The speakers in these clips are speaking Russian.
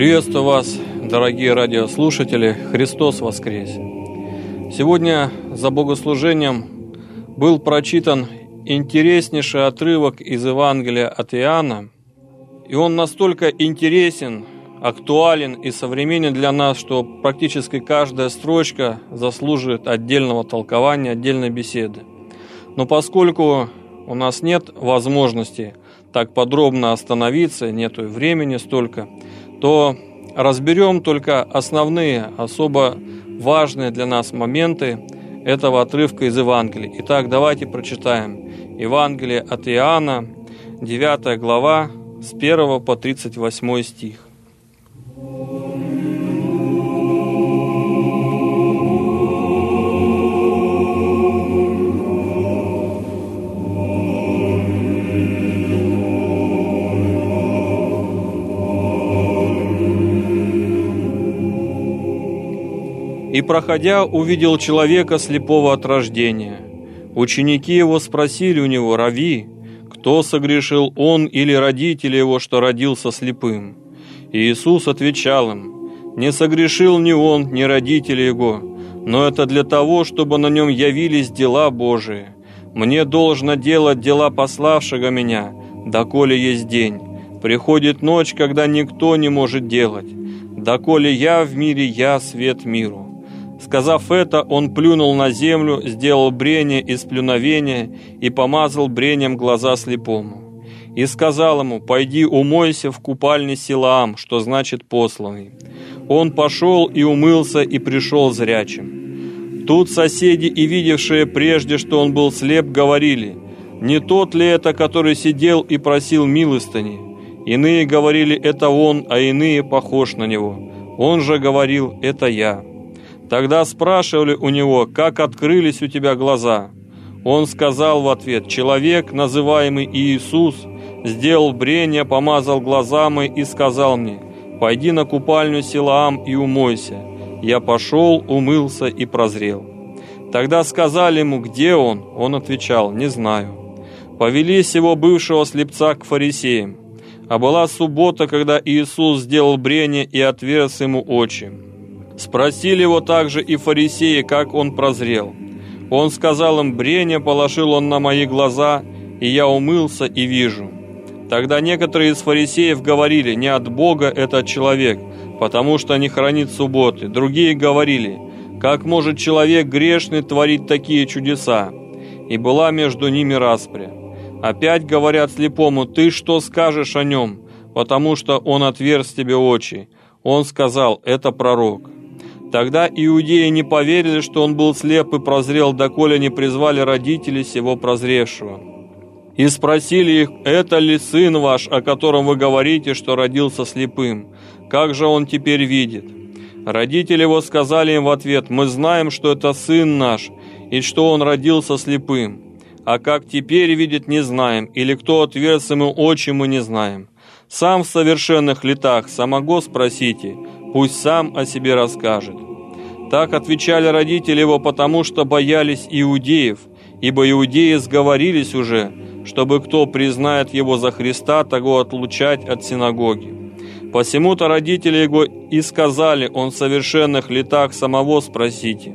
Приветствую вас, дорогие радиослушатели, Христос воскрес! Сегодня за богослужением был прочитан интереснейший отрывок из Евангелия от Иоанна, и он настолько интересен, актуален и современен для нас, что практически каждая строчка заслуживает отдельного толкования, отдельной беседы. Но поскольку у нас нет возможности так подробно остановиться, нету времени столько – то разберем только основные, особо важные для нас моменты этого отрывка из Евангелия. Итак, давайте прочитаем Евангелие от Иоанна, 9 глава, с 1 по 38 стих. И, проходя, увидел человека слепого от рождения. Ученики его спросили у него, «Рави, кто согрешил, он или родители его, что родился слепым?» Иисус отвечал им, «Не согрешил ни он, ни родители его, но это для того, чтобы на нем явились дела Божии. Мне должно делать дела пославшего меня, доколе есть день. Приходит ночь, когда никто не может делать. Доколе я в мире, я свет миру». Сказав это, он плюнул на землю, сделал брение из плюновения и помазал брением глаза слепому. И сказал ему, «Пойди умойся в купальне Силаам, что значит посланный». Он пошел и умылся и пришел зрячим. Тут соседи и видевшие прежде, что он был слеп, говорили, «Не тот ли это, который сидел и просил милостыни?» Иные говорили, «Это он», а иные похож на него. Он же говорил, «Это я». Тогда спрашивали у него, как открылись у тебя глаза. Он сказал в ответ, человек, называемый Иисус, сделал брение, помазал глаза мои и сказал мне, пойди на купальню Силаам и умойся. Я пошел, умылся и прозрел. Тогда сказали ему, где он? Он отвечал, не знаю. Повели сего бывшего слепца к фарисеям. А была суббота, когда Иисус сделал брение и отверз ему очи. Спросили его также и фарисеи, как он прозрел. Он сказал им, брение положил он на мои глаза, и я умылся и вижу. Тогда некоторые из фарисеев говорили, не от Бога этот человек, потому что не хранит субботы. Другие говорили, как может человек грешный творить такие чудеса? И была между ними распря. Опять говорят слепому, ты что скажешь о нем, потому что он отверз тебе очи. Он сказал, это пророк. Тогда иудеи не поверили, что он был слеп и прозрел, доколе не призвали родителей сего прозревшего. И спросили их, это ли сын ваш, о котором вы говорите, что родился слепым? Как же он теперь видит? Родители его сказали им в ответ, мы знаем, что это сын наш, и что он родился слепым. А как теперь видит, не знаем, или кто отверз ему очи, мы не знаем. Сам в совершенных летах, самого спросите, пусть сам о себе расскажет. Так отвечали родители его, потому что боялись иудеев, ибо иудеи сговорились уже, чтобы кто признает его за Христа, того отлучать от синагоги. Посему-то родители его и сказали, он в совершенных летах самого спросите.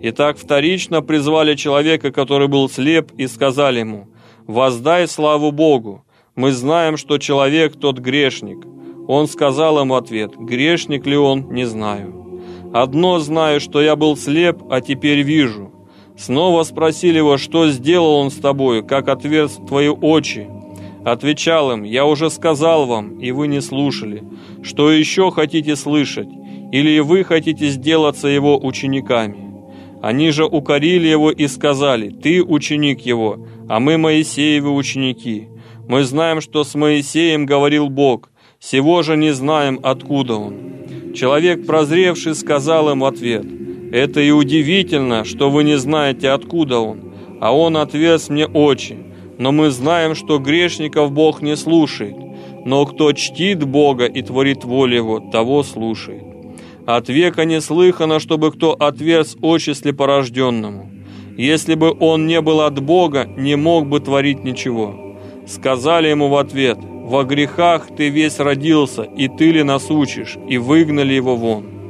Итак, вторично призвали человека, который был слеп, и сказали ему, «Воздай славу Богу, мы знаем, что человек тот грешник». Он сказал им ответ, грешник ли он, не знаю. Одно знаю, что я был слеп, а теперь вижу. Снова спросили его, что сделал он с тобою, как отверз твои очи. Отвечал им, я уже сказал вам, и вы не слушали. Что еще хотите слышать? Или вы хотите сделаться его учениками? Они же укорили его и сказали, ты ученик его, а мы Моисеевы ученики. Мы знаем, что с Моисеем говорил Бог, Сего же не знаем, откуда он. Человек, прозревший, сказал им в ответ, «Это и удивительно, что вы не знаете, откуда он, а он отвез мне очи. Но мы знаем, что грешников Бог не слушает. но кто чтит Бога и творит волю Его, того слушает. От века не слыхано, чтобы кто отверз очи слепорожденному. Если бы он не был от Бога, не мог бы творить ничего. Сказали ему в ответ, «Во грехах ты весь родился, и ты ли нас учишь?» И выгнали его вон.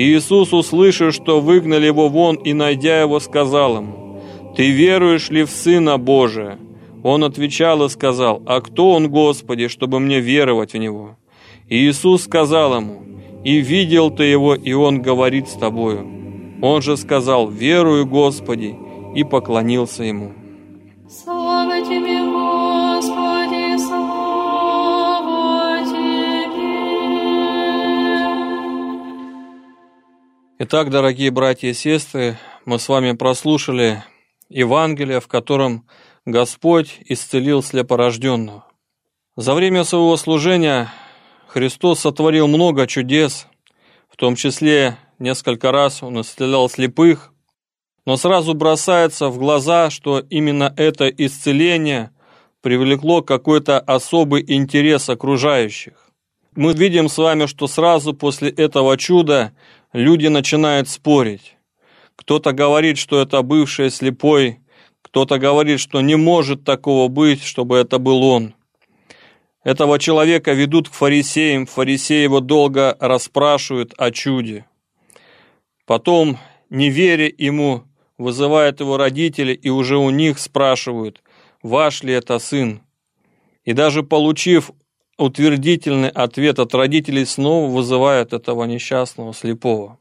Иисус, услышав, что выгнали его вон, и найдя его, сказал ему, «Ты веруешь ли в Сына Божия?» Он отвечал и сказал, «А кто он, Господи, чтобы мне веровать в Него?» Иисус сказал ему, «И видел ты его, и он говорит с тобою». Он же сказал, «Верую, Господи», и поклонился ему. Итак, дорогие братья и сестры, мы с вами прослушали Евангелие, в котором Господь исцелил слепорожденного. За время своего служения Христос сотворил много чудес, в том числе несколько раз Он исцелял слепых, но сразу бросается в глаза, что именно это исцеление привлекло какой-то особый интерес окружающих. Мы видим с вами, что сразу после этого чуда люди начинают спорить. Кто-то говорит, что это бывший слепой кто-то говорит, что не может такого быть, чтобы это был он. Этого человека ведут к фарисеям, фарисеи его долго расспрашивают о чуде. Потом, не веря ему, вызывают его родители и уже у них спрашивают, ваш ли это сын. И даже получив утвердительный ответ от родителей, снова вызывают этого несчастного слепого.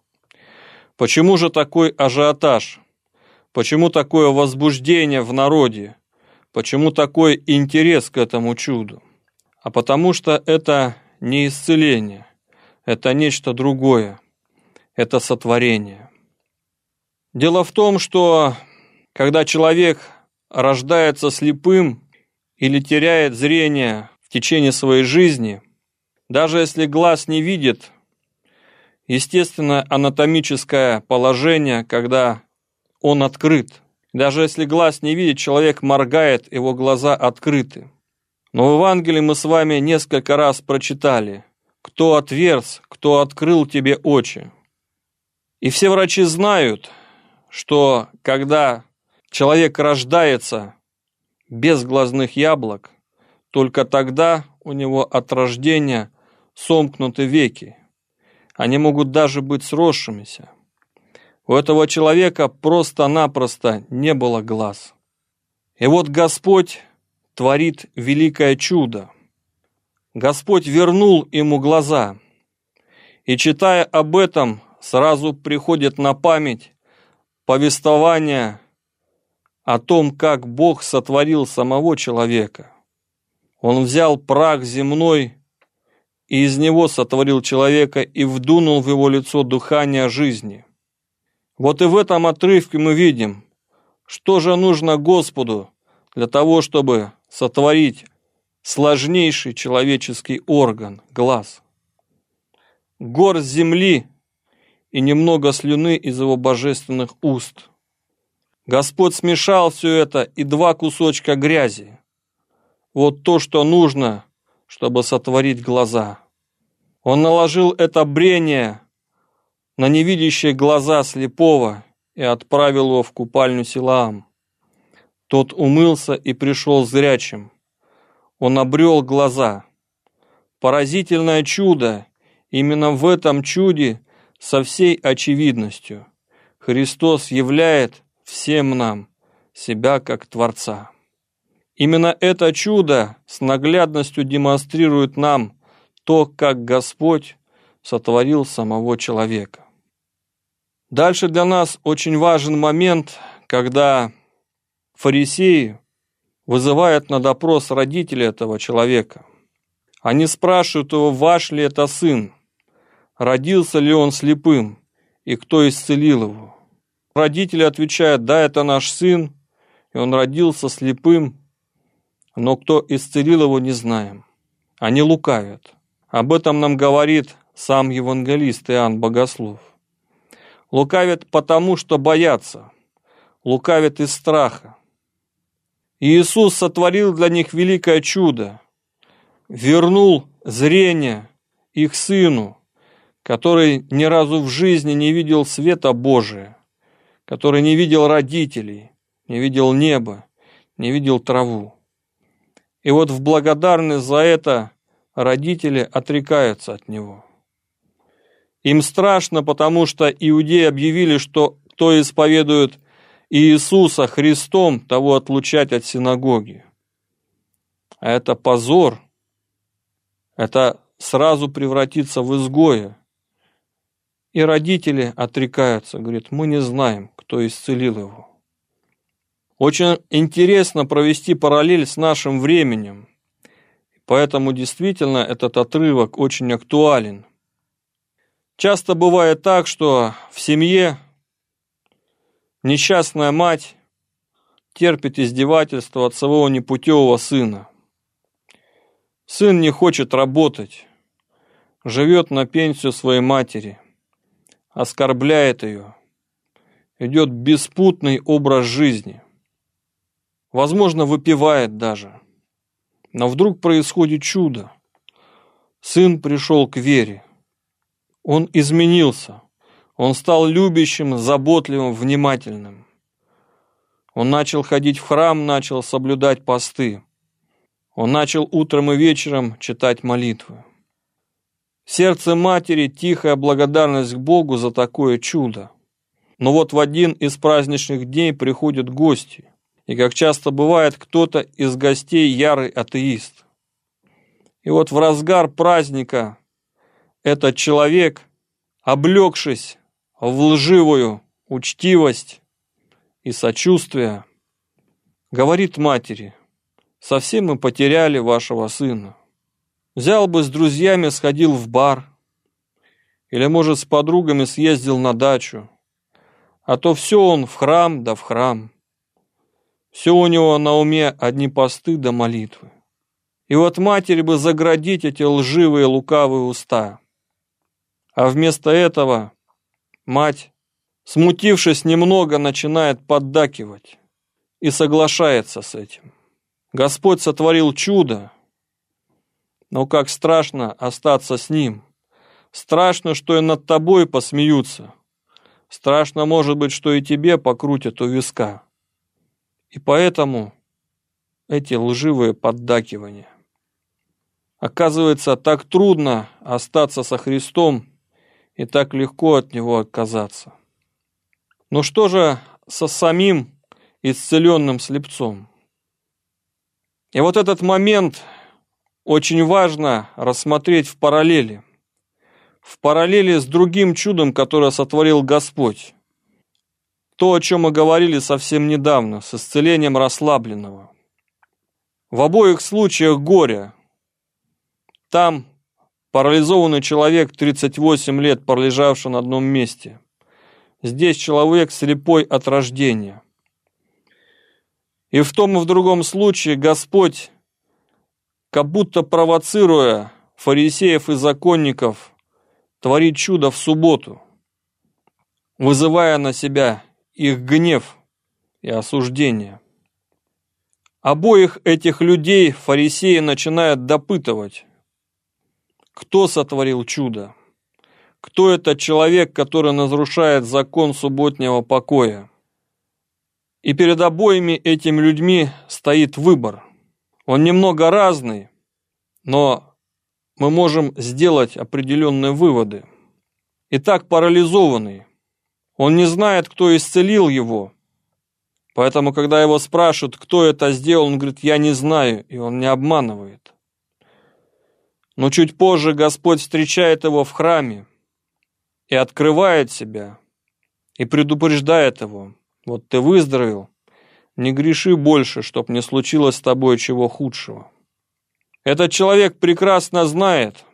Почему же такой ажиотаж? Почему такое возбуждение в народе? Почему такой интерес к этому чуду? А потому что это не исцеление, это нечто другое, это сотворение. Дело в том, что когда человек рождается слепым или теряет зрение течение своей жизни, даже если глаз не видит, естественно, анатомическое положение, когда он открыт. Даже если глаз не видит, человек моргает, его глаза открыты. Но в Евангелии мы с вами несколько раз прочитали, кто отверз, кто открыл тебе очи. И все врачи знают, что когда человек рождается без глазных яблок, только тогда у него от рождения сомкнуты веки. Они могут даже быть сросшимися. У этого человека просто-напросто не было глаз. И вот Господь творит великое чудо. Господь вернул ему глаза. И читая об этом, сразу приходит на память повествование о том, как Бог сотворил самого человека. Он взял прах земной и из него сотворил человека и вдунул в его лицо дыхание жизни. Вот и в этом отрывке мы видим, что же нужно Господу для того, чтобы сотворить сложнейший человеческий орган – глаз. Горсть земли и немного слюны из его божественных уст. Господь смешал все это и два кусочка грязи. Вот то, что нужно, чтобы сотворить глаза. Он наложил это брение на невидящие глаза слепого и отправил его в купальню Силаам. Тот умылся и пришел зрячим. Он обрел глаза. Поразительное чудо! Именно в этом чуде со всей очевидностью Христос являет всем нам себя как Творца. Именно это чудо с наглядностью демонстрирует нам то, как Господь сотворил самого человека. Дальше для нас очень важен момент, когда фарисеи вызывают на допрос родителей этого человека. Они спрашивают его, ваш ли это сын, родился ли он слепым, и кто исцелил его. Родители отвечают, да, это наш сын, и он родился слепым, но кто исцелил его, не знаем. Они лукавят. Об этом нам говорит сам евангелист Иоанн Богослов. Лукавят потому, что боятся. Лукавят из страха. Иисус сотворил для них великое чудо. вернул зрение их сыну, который ни разу в жизни не видел света Божия, который не видел родителей, не видел неба, не видел траву. И вот в благодарность за это родители отрекаются от него. Им страшно, потому что иудеи объявили, что кто исповедует Иисуса Христом, того отлучать от синагоги. А это позор. Это сразу превратиться в изгоя. И родители отрекаются, говорят, мы не знаем, кто исцелил его. Очень интересно провести параллель с нашим временем. Поэтому действительно этот отрывок очень актуален. Часто бывает так, что в семье несчастная мать терпит издевательство от своего непутевого сына. Сын не хочет работать, живет на пенсию своей матери, оскорбляет ее, идет беспутный образ жизни – возможно, выпивает даже. Но вдруг происходит чудо. Сын пришел к вере. Он изменился. Он стал любящим, заботливым, внимательным. Он начал ходить в храм, начал соблюдать посты. Он начал утром и вечером читать молитвы. В сердце матери тихая благодарность к Богу за такое чудо. Но вот в один из праздничных дней приходят гости. И, как часто бывает, кто-то из гостей ярый атеист. И вот в разгар праздника этот человек, облегшись в лживую учтивость и сочувствие, говорит матери, совсем мы потеряли вашего сына. Взял бы с друзьями, сходил в бар, или, может, с подругами съездил на дачу, а то все он в храм да в храм. Все у него на уме одни посты да молитвы. И вот матери бы заградить эти лживые лукавые уста. А вместо этого мать, смутившись немного, начинает поддакивать и соглашается с этим. Господь сотворил чудо, но как страшно остаться с Ним. Страшно, что и над тобой посмеются. Страшно, может быть, что и тебе покрутят у виска. И поэтому эти лживые поддакивания. Оказывается, так трудно остаться со Христом и так легко от Него отказаться. Но что же со самим исцеленным слепцом? И вот этот момент очень важно рассмотреть в параллели. В параллели с другим чудом, которое сотворил Господь. То, о чем мы говорили совсем недавно, с исцелением расслабленного. В обоих случаях горе. Там парализованный человек, 38 лет пролежавший на одном месте. Здесь человек слепой от рождения. И в том и в другом случае Господь, как будто провоцируя фарисеев и законников, творит чудо в субботу, вызывая на себя их гнев и осуждение. Обоих этих людей фарисеи начинают допытывать. Кто сотворил чудо? Кто этот человек, который разрушает закон субботнего покоя? И перед обоими этими людьми стоит выбор. Он немного разный, но мы можем сделать определенные выводы. Итак, парализованный. Он не знает, кто исцелил его. Поэтому, когда его спрашивают, кто это сделал, он говорит, я не знаю, и он не обманывает. Но чуть позже Господь встречает его в храме и открывает себя, и предупреждает его. Вот ты выздоровел, не греши больше, чтоб не случилось с тобой чего худшего. Этот человек прекрасно знает,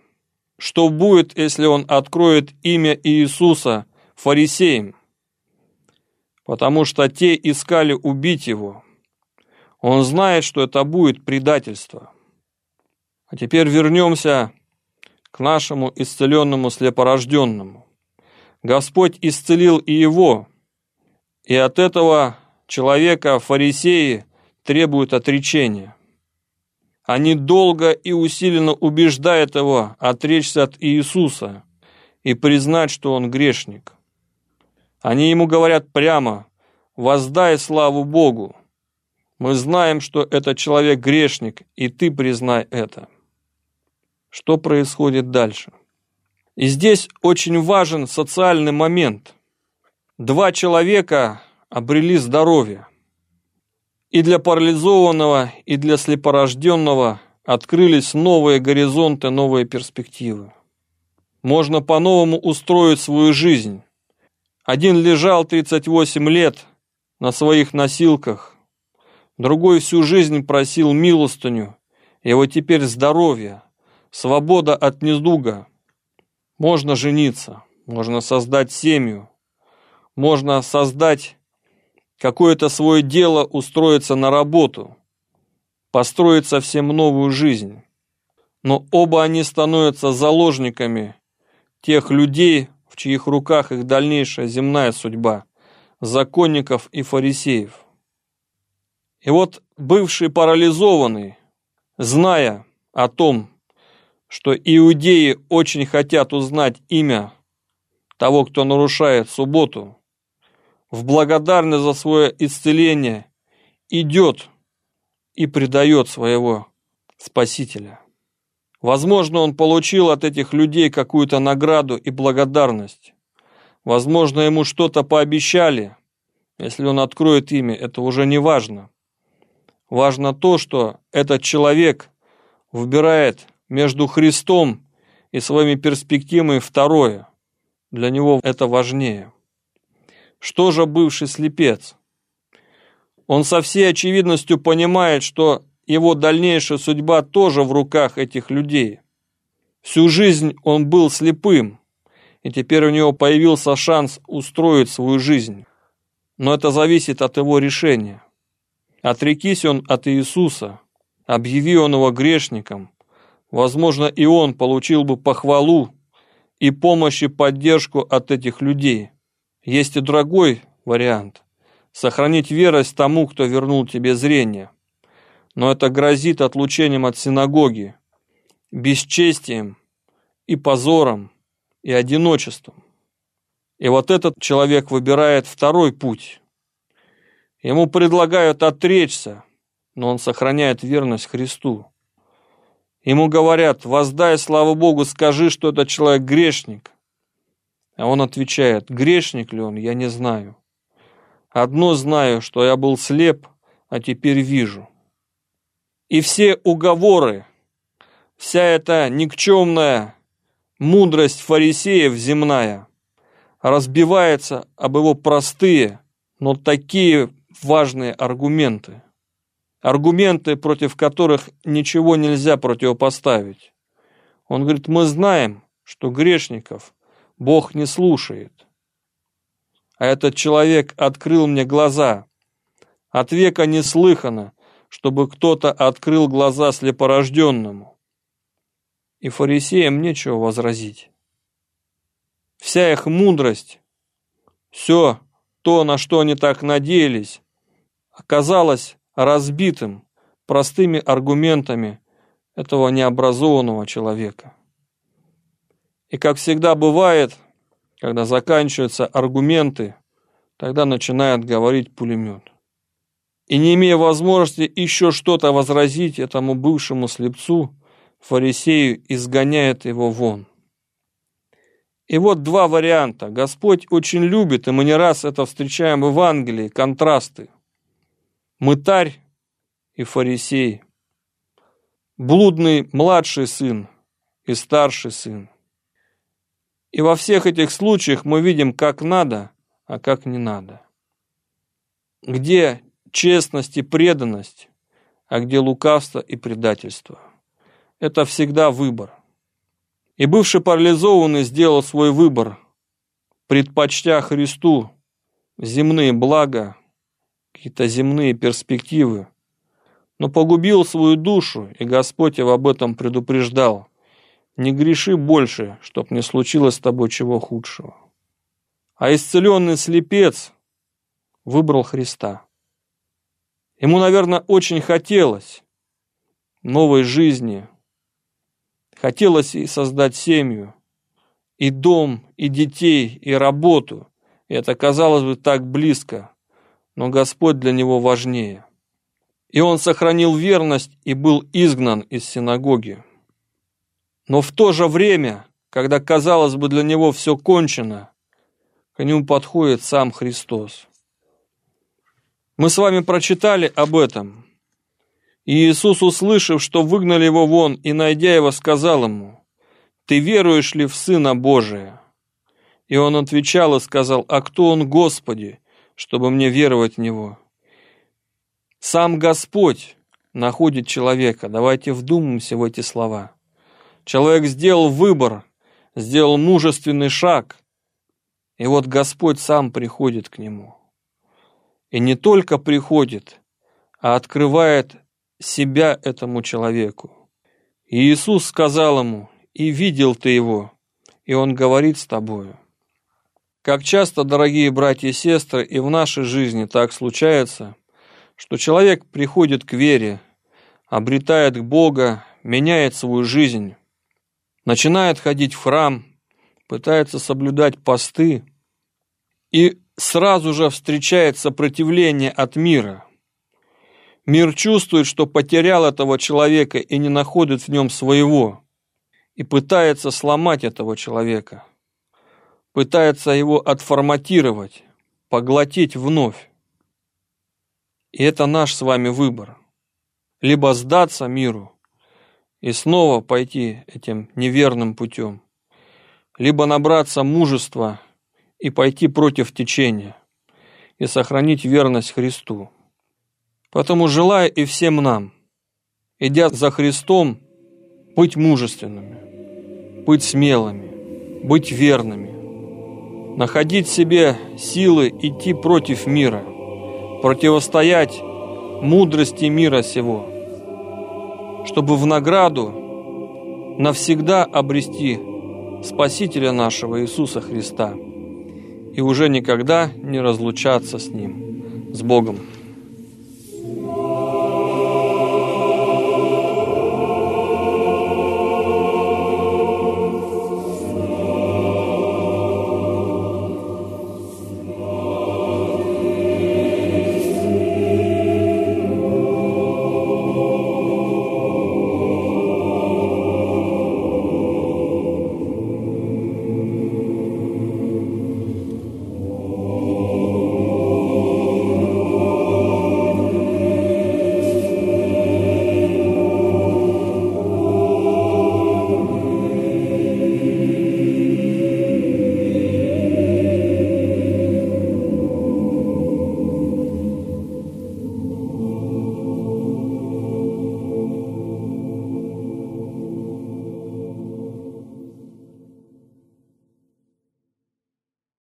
что будет, если он откроет имя Иисуса фарисеям, потому что те искали убить его. Он знает, что это будет предательство. А теперь вернемся к нашему исцеленному слепорожденному. Господь исцелил и его, и от этого человека фарисеи требуют отречения. они долго и усиленно убеждают его отречься от Иисуса и признать, что он грешник. Они ему говорят прямо «воздай славу Богу». Мы знаем, что этот человек грешник, и ты признай это. Что происходит дальше? И здесь очень важен социальный момент. Два человека обрели здоровье. И для парализованного, и для слепорожденного открылись новые горизонты, новые перспективы. Можно по-новому устроить свою жизнь. Один лежал 38 лет на своих носилках, другой всю жизнь просил милостыню, и вот теперь здоровье, свобода от недуга. Можно жениться, можно создать семью, можно создать какое-то свое дело, устроиться на работу, построить совсем новую жизнь. Но оба они становятся заложниками тех людей, в чьих руках их дальнейшая земная судьба, законников и фарисеев. И вот бывший парализованный, зная о том, что иудеи очень хотят узнать имя того, кто нарушает субботу, в благодарность за свое исцеление идет и предает своего Спасителя. Возможно, он получил от этих людей какую-то награду и благодарность. Возможно, ему что-то пообещали. Если он откроет имя, это уже не важно. Важно то, что этот человек выбирает между Христом и своими перспективами второе. Для него это важнее. Что же бывший слепец? Он со всей очевидностью понимает, что его дальнейшая судьба тоже в руках этих людей. Всю жизнь он был слепым, и теперь у него появился шанс устроить свою жизнь. Но это зависит от его решения. Отрекись он от Иисуса, объяви он его грешником, возможно, и он получил бы похвалу и помощь и поддержку от этих людей. Есть и другой вариант – сохранить верость тому, кто вернул тебе зрение. Но это грозит отлучением от синагоги, бесчестием и позором, и одиночеством. И вот этот человек выбирает второй путь. Ему предлагают отречься, но он сохраняет верность Христу. Ему говорят, воздай слава Богу, скажи, что этот человек грешник. А он отвечает, грешник ли он, я не знаю. Одно знаю, что я был слеп, а теперь вижу. И все уговоры, вся эта никчемная мудрость фарисеев земная разбивается об его простые, но такие важные аргументы. Аргументы, против которых ничего нельзя противопоставить. Он говорит, мы знаем, что грешников Бог не слушает. А этот человек открыл мне глаза. От века не слыхано, чтобы кто-то открыл глаза слепорожденному. И фарисеям нечего возразить. Вся их мудрость, все то, на что они так надеялись, оказалось разбитым простыми аргументами этого необразованного человека. И как всегда бывает, когда заканчиваются аргументы, тогда начинает говорить пулемет. И не имея возможности еще что-то возразить этому бывшему слепцу, фарисею изгоняет его вон. И вот два варианта. Господь очень любит, и мы не раз это встречаем в Евангелии, контрасты. Мытарь и фарисей. Блудный младший сын и старший сын. И во всех этих случаях мы видим, как надо, а как не надо. Где честность и преданность, а где лукавство и предательство. Это всегда выбор. И бывший парализованный сделал свой выбор, предпочтя Христу земные блага, какие-то земные перспективы, но погубил свою душу, и Господь его об этом предупреждал – не греши больше, чтоб не случилось с тобой чего худшего. А исцеленный слепец выбрал Христа. Ему, наверное, очень хотелось новой жизни. Хотелось и создать семью, и дом, и детей, и работу. И это казалось бы так близко, но Господь для него важнее. И он сохранил верность и был изгнан из синагоги. Но в то же время, когда, казалось бы, для него все кончено, к нему подходит сам Христос. Мы с вами прочитали об этом. И Иисус, услышав, что выгнали его вон, и найдя его, сказал ему, «Ты веруешь ли в Сына Божия?» И он отвечал и сказал, «А кто он, Господи, чтобы мне веровать в Него?» Сам Господь находит человека. Давайте вдумаемся в эти слова. Человек сделал выбор, сделал мужественный шаг, и вот Господь сам приходит к нему. И не только приходит, а открывает себя этому человеку. И Иисус сказал ему, и видел ты его, и он говорит с тобою. Как часто, дорогие братья и сестры, и в нашей жизни так случается, что человек приходит к вере, обретает Бога, меняет свою жизнь, начинает ходить в храм, пытается соблюдать посты, и сразу же встречает сопротивление от мира. Мир чувствует, что потерял этого человека и не находит в нем своего, и пытается сломать этого человека, пытается его отформатировать, поглотить вновь. И это наш с вами выбор. Либо сдаться миру и снова пойти этим неверным путем, либо набраться мужества и пойти против течения, и сохранить верность Христу. Поэтому желаю и всем нам, идя за Христом, быть мужественными, быть смелыми, быть верными, находить в себе силы идти против мира, противостоять мудрости мира сего, чтобы в награду навсегда обрести Спасителя нашего Иисуса Христа – и уже никогда не разлучаться с Ним, с Богом.